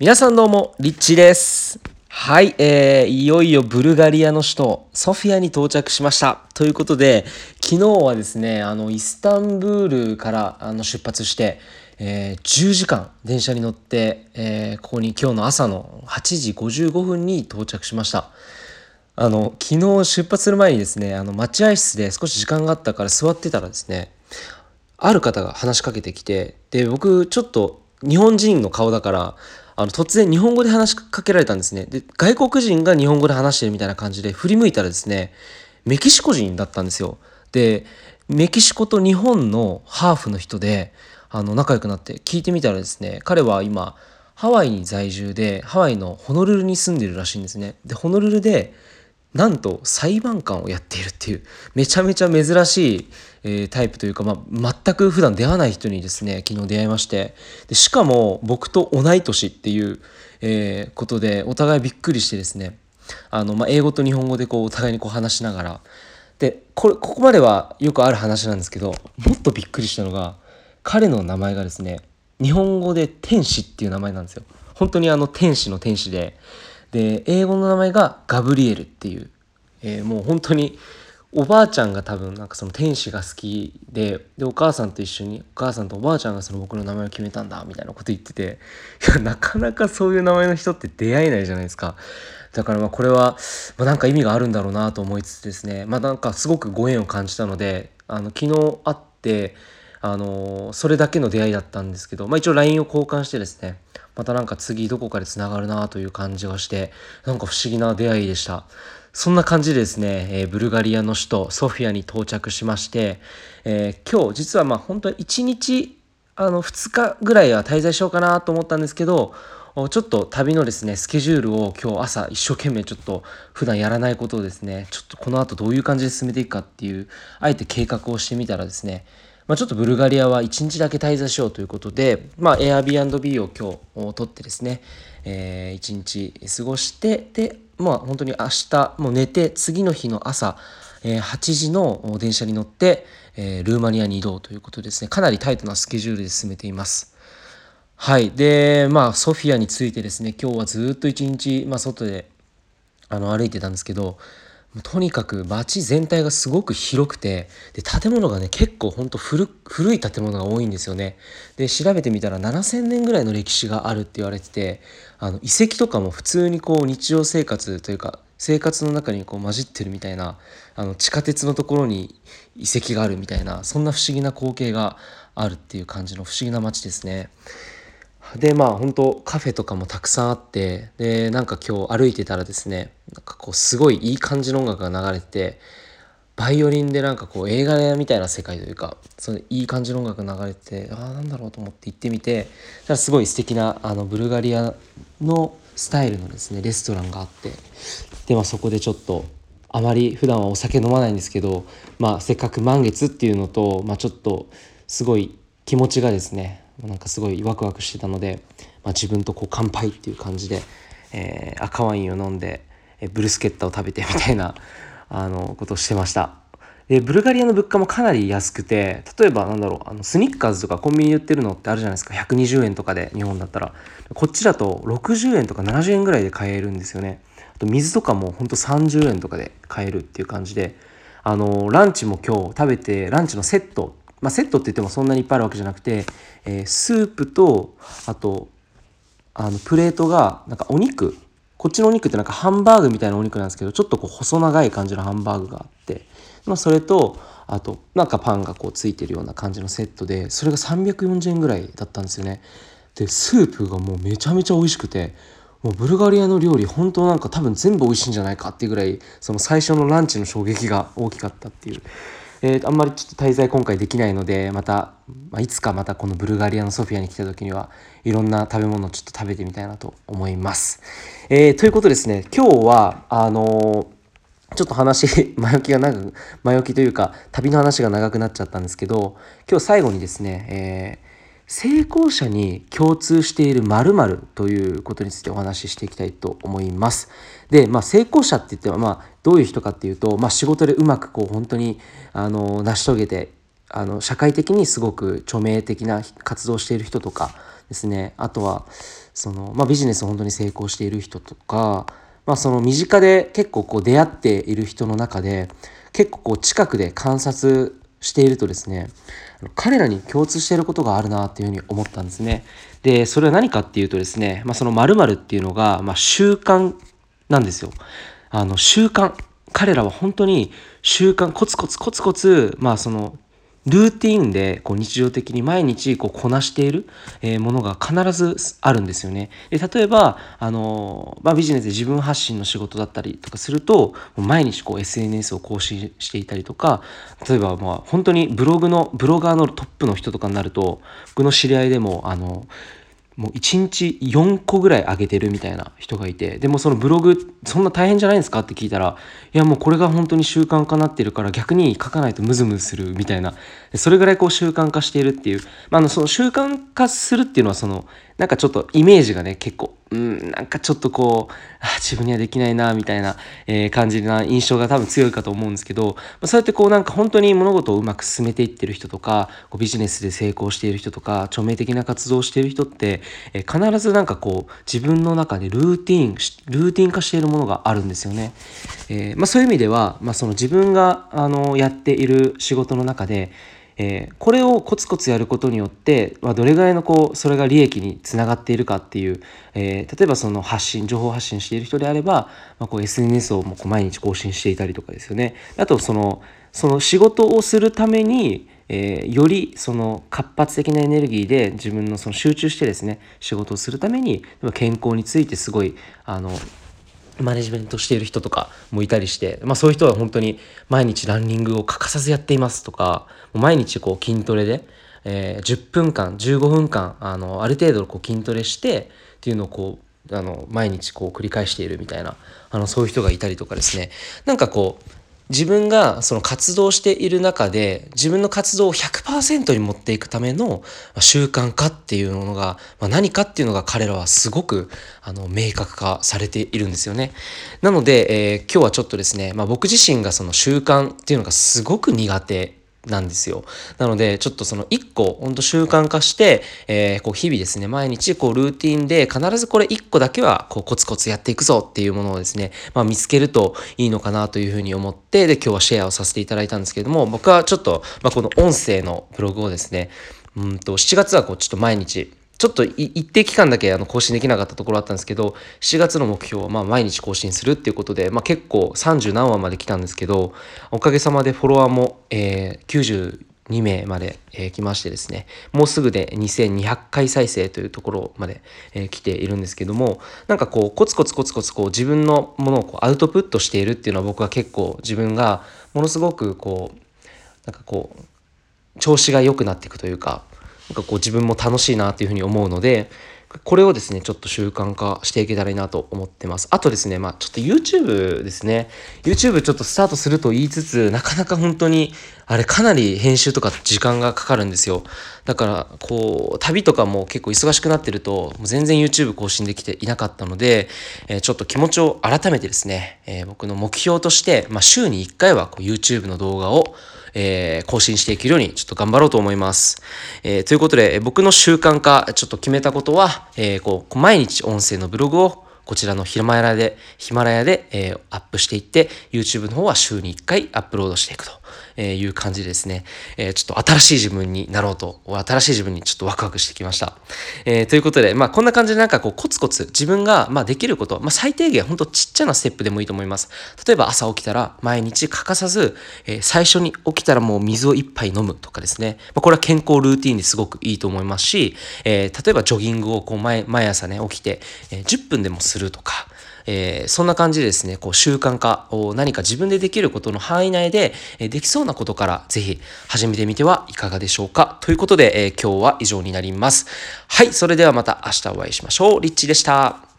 皆さんどうも、リッチーです。はい、えー、いよいよブルガリアの首都ソフィアに到着しました。ということで、昨日はですね、あの、イスタンブールからあの出発して、えー10時間電車に乗って、えーここに今日の朝の8時55分に到着しました。あの昨日出発する前にですねあの待合室で少し時間があったから座ってたらですねある方が話しかけてきてで僕ちょっと日本人の顔だからあの突然日本語で話しかけられたんですね。で外国人が日本語で話してるみたいな感じで振り向いたらですねメキシコ人だったんですよ。でメキシコと日本のハーフの人であの仲良くなって聞いてみたらですね彼は今ハワイに在住でハワイのホノルルに住んでるらしいんですね。でホノルルでなんと裁判官をやっているっていうめちゃめちゃ珍しい、えータイプというか、まあ、全く普段出会わない人にですね昨日出会いまして。でしかも僕と同い年っていう、えーことでお互いびっくりしてですね。あの、まあ、英語と日本語でこうお互いにこう話しながら。でこれここまではよくある話なんですけどもっとびっくりしたのが彼の名前がですね日本語で天使っていう名前なんですよ。本当にあの天使の天使で。で英語の名前がガブリエルっていう、えーもう本当におばあちゃんが多分なんかその天使が好きででお母さんと一緒にお母さんとおばあちゃんがその僕の名前を決めたんだみたいなこと言ってていやなかなかそういう名前の人って出会えないじゃないですか。だからまあこれは、まあ、なんか意味があるんだろうなと思いつつですね。まあなんかすごくご縁を感じたのであの昨日会ってあのそれだけの出会いだったんですけど、まあ、一応 LINE を交換してですねまたなんか次どこかでつながるなという感じがしてなんか不思議な出会いでした。そんな感じでですね、えーブルガリアの首都ソフィアに到着しまして、えー今日実はまあ本当に1日あの2日ぐらいは滞在しようかなと思ったんですけどちょっと旅のですねスケジュールを今日朝一生懸命ちょっと普段やらないことをですねちょっとこの後どういう感じで進めていくかっていうあえて計画をしてみたらですねまあ、ちょっとブルガリアは1日だけ滞在しようということで、まあ、Airbnb を今日取ってですね、え1日過ごしてでまあ本当に明日もう寝て次の日の朝、えー8時の電車に乗って、えールーマニアに移動ということですねかなりタイトなスケジュールで進めています。はいでまあソフィアについてですね今日はずっと一日、まあ、外であの歩いてたんですけどとにかく街全体がすごく広くてで建物がね結構ほんと古古い建物が多いんですよね。で調べてみたら7,000年ぐらいの歴史があるって言われててあの遺跡とかも普通にこう日常生活というか生活の中にこう混じってるみたいなあの地下鉄のところに遺跡があるみたいなそんな不思議な光景があるっていう感じの不思議な街ですね。でまあ本当カフェとかもたくさんあってでなんか今日歩いてたらですねなんかこうすごいいい感じの音楽が流れててバイオリンでなんかこう映画みたいな世界というかそのいい感じの音楽が流れててああなんだろうと思って行ってみてそしたらすごい素敵なあのブルガリアのスタイルのですねレストランがあってでまあそこでちょっとあまり普段はお酒飲まないんですけど、まあ、せっかく満月っていうのと、まあ、ちょっとすごい気持ちがですねなんかすごいワクワクしてたので、まあ、自分とこう乾杯っていう感じで、えー赤ワインを飲んで、えーブルスケッタを食べてみたいな あのことをしてました。でブルガリアの物価もかなり安くて例えばなんだろうあのスニッカーズとかコンビニ売ってるのってあるじゃないですか。120円とかで日本だったら。こっちだと60円とか70円ぐらいで買えるんですよね。あと水とかもほんと30円とかで買えるっていう感じで。あのランチも今日食べてランチのセットまあセットって言ってもそんなにいっぱいあるわけじゃなくて、えースープとあとあのプレートがなんかお肉。こっちのお肉ってなんかハンバーグみたいなお肉なんですけどちょっとこう細長い感じのハンバーグがあって、まあ、それとあとなんかパンがこうついてるような感じのセットでそれが340円ぐらいだったんですよね。でスープがもうめちゃめちゃ美味しくてもうブルガリアの料理本当なんか多分全部美味しいんじゃないかっていうぐらいその最初のランチの衝撃が大きかったっていう。えーあんまりちょっと滞在今回できないのでまた、まあ、いつかまたこのブルガリアのソフィアに来た時にはいろんな食べ物をちょっと食べてみたいなと思います。えーということですね今日はあのーちょっと話 前置きが長く前置きというか旅の話が長くなっちゃったんですけど今日最後にですね、えー成功者に共通している〇〇ということについてお話ししていきたいと思います。で、まあ、成功者って言っても、まあ、どういう人かっていうと、まあ、仕事でうまくこう本当にあの成し遂げてあの社会的にすごく著名的な活動をしている人とかですねあとはその、まあ、ビジネスを本当に成功している人とか、まあ、その身近で結構こう出会っている人の中で結構こう近くで観察しているとですね彼らに共通していることがあるなっていうふうに思ったんですね。でそれは何かっていうとですね、まあ、その〇〇っていうのが、まあ、習慣なんですよ。あの習慣彼らは本当に習慣コツコツコツコツまあそのルーティーンでこう日常的に毎日こうこなしているものが必ずあるんですよね。で例えばあの、まあ、ビジネスで自分発信の仕事だったりとかすると毎日こう SNS を更新していたりとか例えばまあ本当にブログのブロガーのトップの人とかになると僕の知り合いでもあのもう1日4個ぐらい上げてるみたいな人がいてでもそのブログそんな大変じゃないんですかって聞いたらいやもうこれが本当に習慣化なってるから逆に書かないとムズムズするみたいな。それぐらいこう習慣化しているっていう、まあ、あのその習慣化するっていうのはそのなんかちょっとイメージがね結構うんなんかちょっとこうあ自分にはできないなみたいな、えー、感じな印象が多分強いかと思うんですけど、まあ、そうやってこうなんか本当に物事をうまく進めていってる人とかこうビジネスで成功している人とか著名的な活動をしている人って、えー、必ずなんかこう自分の中でルーティンルーティン化しているものがあるんですよね。えー、まあ、そういう意味では、まあ、その自分があのやっている仕事の中でえー、これをコツコツやることによって、まあ、どれぐらいのこうそれが利益につながっているかっていう、えー、例えばその発信情報発信している人であれば、まあ、こう SNS をもう毎日更新していたりとかですよね。あとそのその仕事をするためにえー、よりその活発的なエネルギーで自分のその集中してですね仕事をするために健康についてすごいあのマネジメントしている人とかもいたりして、まあ、そういう人は本当に毎日ランニングを欠かさずやっていますとか毎日こう筋トレで、えー、10分間15分間あのある程度こう筋トレしてっていうのをこうあの毎日こう繰り返しているみたいなあのそういう人がいたりとかですね。なんかこう自分がその活動している中で自分の活動を100%に持っていくための習慣化っていうものが何かっていうのが彼らはすごくあの明確化されているんですよね。なので、えー、今日はちょっとですね、まあ、僕自身がその習慣っていうのがすごく苦手なんですよ。なので、ちょっとその一個、ほんと習慣化して、えー、こう日々ですね、毎日こうルーティンで必ずこれ一個だけはこうコツコツやっていくぞっていうものをですね、まあ見つけるといいのかなというふうに思って、で、今日はシェアをさせていただいたんですけれども、僕はちょっと、まあこの音声のブログをですね、うんと、7月はこうちょっと毎日、ちょっと一定期間だけあの更新できなかったところあったんですけど、7月の目標はま毎日更新するっていうことで、まあ、結構30何話まで来たんですけど、おかげさまでフォロワーも、えー、92名まで、えー、来ましてですね、もうすぐで2200回再生というところまで、えー、来ているんですけども、なんかこう、コツコツコツコツこう自分のものをこうアウトプットしているっていうのは僕は結構自分がものすごくこう、なんかこう、調子が良くなっていくというか、なんかこう自分も楽しいなっていうふうに思うので、これをですね、ちょっと習慣化していけたらいいなと思ってます。あとですね、まあちょっと YouTube ですね。YouTube ちょっとスタートすると言いつつ、なかなか本当に、あれかなり編集とか時間がかかるんですよ。だから、こう、旅とかも結構忙しくなってると、もう全然 YouTube 更新できていなかったので、えー、ちょっと気持ちを改めてですね、えー、僕の目標として、まあ週に1回はこう YouTube の動画をえー、更新していけるようにちょっと頑張ろうと思います。えー、ということで、僕の習慣化、ちょっと決めたことは、えー、こう、毎日音声のブログをこちらのヒマラヤで、ヒマラヤで、えー、アップしていって、YouTube の方は週に1回アップロードしていくと。いう感じですね、えちょっと新しい自分になろうと、新しい自分にちょっとワクワクしてきました。え、ということで、まあこんな感じでなんかこうコツコツ自分がまできること、まあ最低限ほんとちっちゃなステップでもいいと思います。例えば朝起きたら毎日欠かさず、え、最初に起きたらもう水を一杯飲むとかですね。まこれは健康ルーティンですごくいいと思いますし、え、例えばジョギングをこう毎朝ね起きて、え、10分でもするとか、えー、そんな感じでですね、こう習慣化を何か自分でできることの範囲内で、えできそうなことからぜひ始めてみてはいかがでしょうか。ということで、えー、今日は以上になります。はい、それではまた明日お会いしましょう。リッチでした。